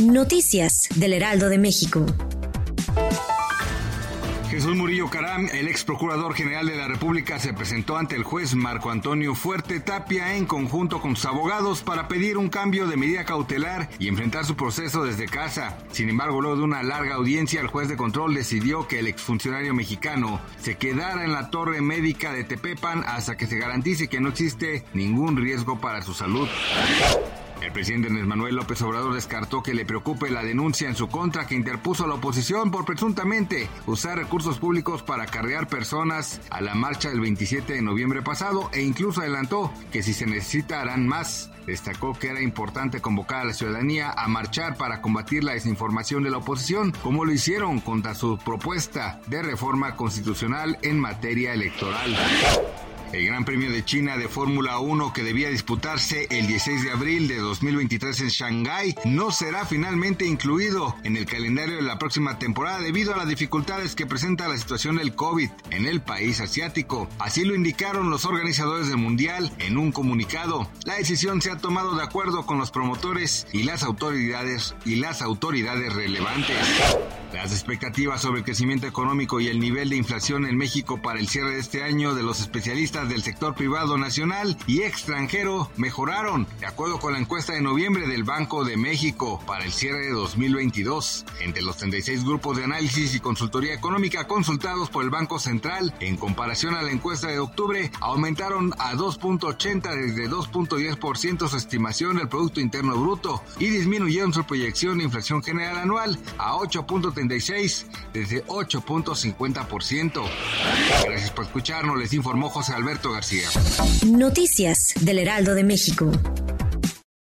Noticias del Heraldo de México. Jesús Murillo Caram, el ex procurador general de la República, se presentó ante el juez Marco Antonio Fuerte Tapia en conjunto con sus abogados para pedir un cambio de medida cautelar y enfrentar su proceso desde casa. Sin embargo, luego de una larga audiencia, el juez de control decidió que el exfuncionario mexicano se quedara en la torre médica de Tepepan hasta que se garantice que no existe ningún riesgo para su salud. El presidente Andrés Manuel López Obrador descartó que le preocupe la denuncia en su contra que interpuso la oposición por presuntamente usar recursos públicos para acarrear personas a la marcha del 27 de noviembre pasado e incluso adelantó que si se necesita harán más. Destacó que era importante convocar a la ciudadanía a marchar para combatir la desinformación de la oposición, como lo hicieron contra su propuesta de reforma constitucional en materia electoral. El Gran Premio de China de Fórmula 1 que debía disputarse el 16 de abril de 2023 en Shanghái no será finalmente incluido en el calendario de la próxima temporada debido a las dificultades que presenta la situación del COVID en el país asiático. Así lo indicaron los organizadores del Mundial en un comunicado. La decisión se ha tomado de acuerdo con los promotores y las autoridades y las autoridades relevantes. Las expectativas sobre el crecimiento económico y el nivel de inflación en México para el cierre de este año de los especialistas del sector privado nacional y extranjero mejoraron, de acuerdo con la encuesta de noviembre del Banco de México para el cierre de 2022. Entre los 36 grupos de análisis y consultoría económica consultados por el Banco Central, en comparación a la encuesta de octubre, aumentaron a 2.80 desde 2.10% su estimación del Producto Interno Bruto y disminuyeron su proyección de inflación general anual a 8.36 desde 8.50%. Gracias por escucharnos, les informó José Alberto García. Noticias del Heraldo de México.